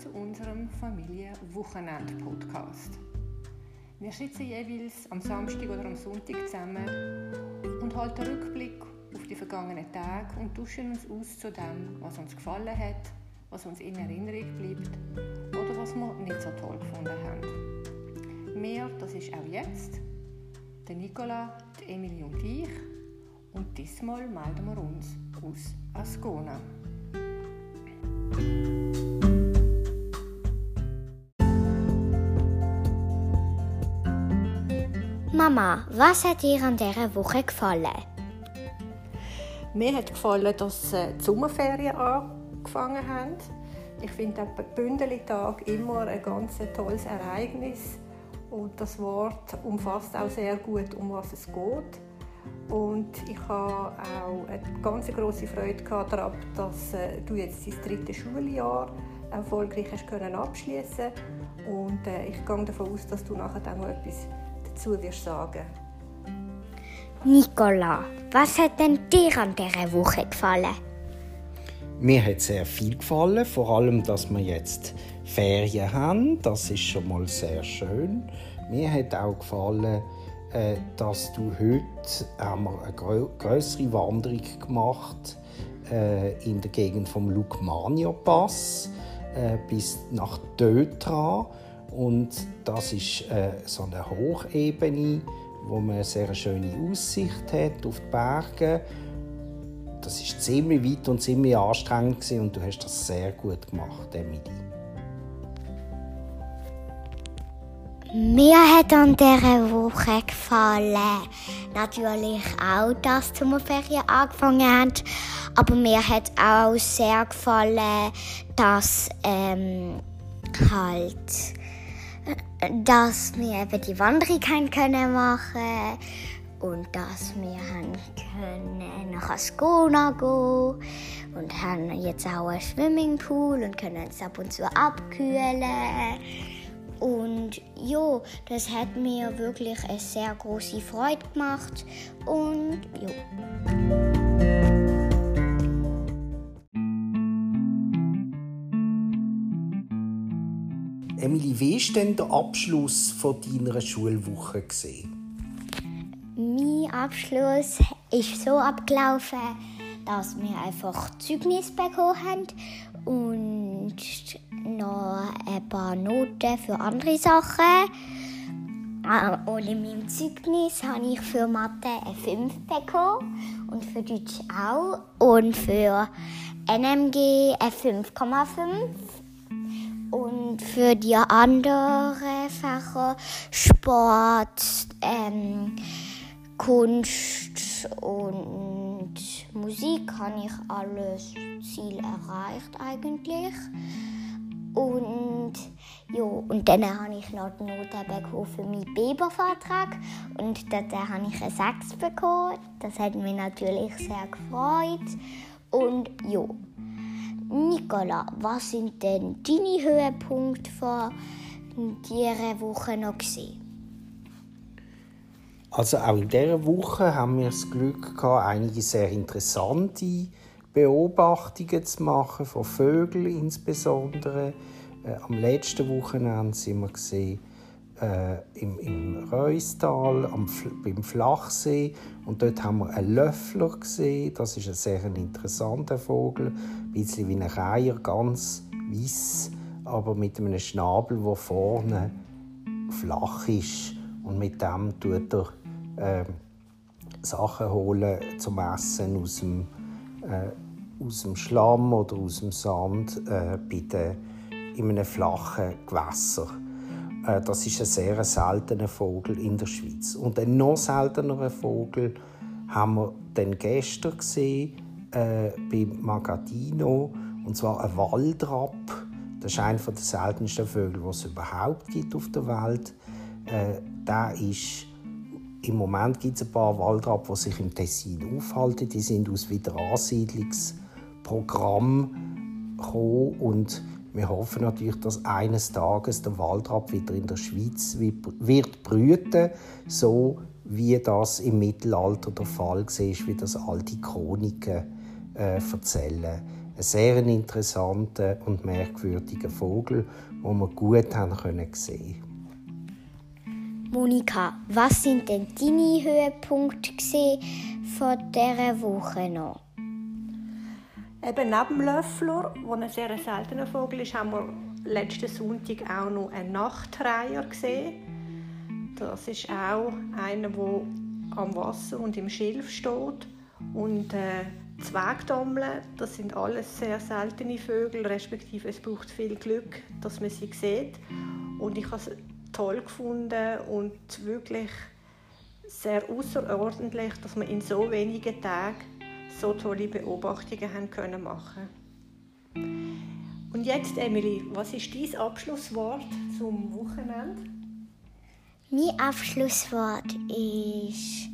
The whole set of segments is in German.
zu unserem Familienwochenend-Podcast. Wir sitzen jeweils am Samstag oder am Sonntag zusammen und halten Rückblick auf die vergangenen Tage und tauschen uns aus zu dem, was uns gefallen hat, was uns in Erinnerung bleibt oder was wir nicht so toll gefunden haben. Mehr, das ist auch jetzt, der Nicola, die Emilie und ich. Und diesmal melden wir uns aus Ascona. Mama, was hat dir an dieser Woche gefallen? Mir hat gefallen, dass äh, die Sommerferien angefangen haben. Ich finde der Bündelitag immer ein ganz tolles Ereignis. Und das Wort umfasst auch sehr gut, um was es geht. Und ich habe auch eine ganz große Freude daran, dass äh, du jetzt dein drittes Schuljahr erfolgreich hast können abschließen und äh, ich gehe davon aus, dass du nachher auch noch etwas dazu wirst sagen. Nicola, was hat denn dir an dieser Woche gefallen? Mir hat sehr viel gefallen, vor allem, dass wir jetzt Ferien haben. Das ist schon mal sehr schön. Mir hat auch gefallen, äh, dass du heute haben wir eine größere Wanderung gemacht äh, in der Gegend vom Lukmania Pass äh, bis nach Dötra und das ist so eine Hochebene, wo man eine sehr schöne Aussicht hat auf die Berge. Das ist ziemlich weit und ziemlich anstrengend und du hast das sehr gut gemacht, Emily. Mir hat an dieser Woche gefallen, natürlich auch, dass die Sommerferien angefangen haben, aber mir hat auch sehr gefallen, dass ähm, halt, dass wir eben die Wanderung haben können machen und dass wir haben können nach Ascona gehen und haben jetzt auch einen Swimmingpool und können uns ab und zu abkühlen. Und ja, das hat mir wirklich eine sehr große Freude gemacht. Und ja. Emily, wie war denn der Abschluss von deiner Schulwoche? Mein Abschluss ist so abgelaufen, dass wir einfach Zeugnis bekommen haben und noch ein paar Noten für andere Sachen. Ah, und in meinem Zeugnis habe ich für Mathe eine 5 bekommen und für Deutsch auch und für NMG eine 5,5 und für die anderen Fächer Sport, ähm, Kunst und Musik habe ich alles Ziel erreicht eigentlich. Und, ja, und dann habe ich noch die Note bekommen für meinen Bibervertrag. Und dort habe ich eine 6 bekommen. Das hat mich natürlich sehr gefreut. Und ja, Nicola, was sind denn deine Höhepunkte von dieser Woche noch gewesen? Also auch in dieser Woche haben wir das Glück gehabt, einige sehr interessante Beobachtungen zu machen, von Vögeln insbesondere. Äh, am letzten Wochenende sind wir gesehen, im, im Reustal, am, beim Flachsee. Und dort haben wir einen Löffler gesehen. Das ist ein sehr interessanter Vogel. Ein bisschen wie ein Reiher, ganz weiß, aber mit einem Schnabel, der vorne flach ist. Und mit dem tut er äh, Sachen holen zum Essen aus dem, äh, aus dem Schlamm oder aus dem Sand äh, bei den, in einem flachen Gewässer. Äh, das ist ein sehr seltener Vogel in der Schweiz. Und ein noch seltenerer Vogel haben wir dann gestern gesehen äh, bei Magadino, und zwar ein Waldrapp. Das ist einer der seltensten Vögel, die es überhaupt gibt auf der Welt. Äh, der ist im Moment gibt es ein paar Waldrapp, die sich im Tessin aufhalten. Die sind aus Wiederansiedlungsprogramm gekommen und wir hoffen natürlich, dass eines Tages der Waldrapp wieder in der Schweiz wird brüten, so wie das im Mittelalter der Fall war, wie das alte Chroniken äh, erzählen. ein sehr interessanter und merkwürdiger Vogel, den wir gut haben können sehen. Monika, was sind denn deine Höhepunkte von dieser Woche noch? Eben neben dem Löffler, der ein sehr seltener Vogel ist, haben wir letzten Sonntag auch noch einen Nachtreiher gesehen. Das ist auch einer, der am Wasser und im Schilf steht. Und äh, Zwergdommeln, das sind alles sehr seltene Vögel, respektive es braucht viel Glück, dass man sie sieht. Und ich habe es toll gefunden und wirklich sehr außerordentlich, dass man in so wenigen Tagen so tolle Beobachtungen haben können machen. Und jetzt, Emily, was ist dein Abschlusswort zum Wochenende? Mein Abschlusswort ist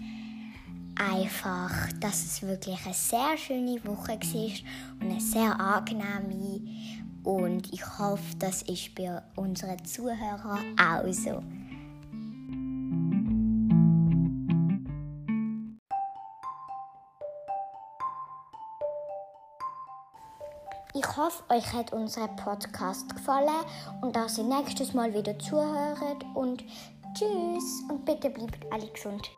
einfach, dass es wirklich eine sehr schöne Woche war und eine sehr angenehme. Und ich hoffe, das ist bei unseren Zuhörern auch so. Ich hoffe, euch hat unser Podcast gefallen und dass ihr nächstes Mal wieder zuhört. Und tschüss und bitte bleibt alle gesund.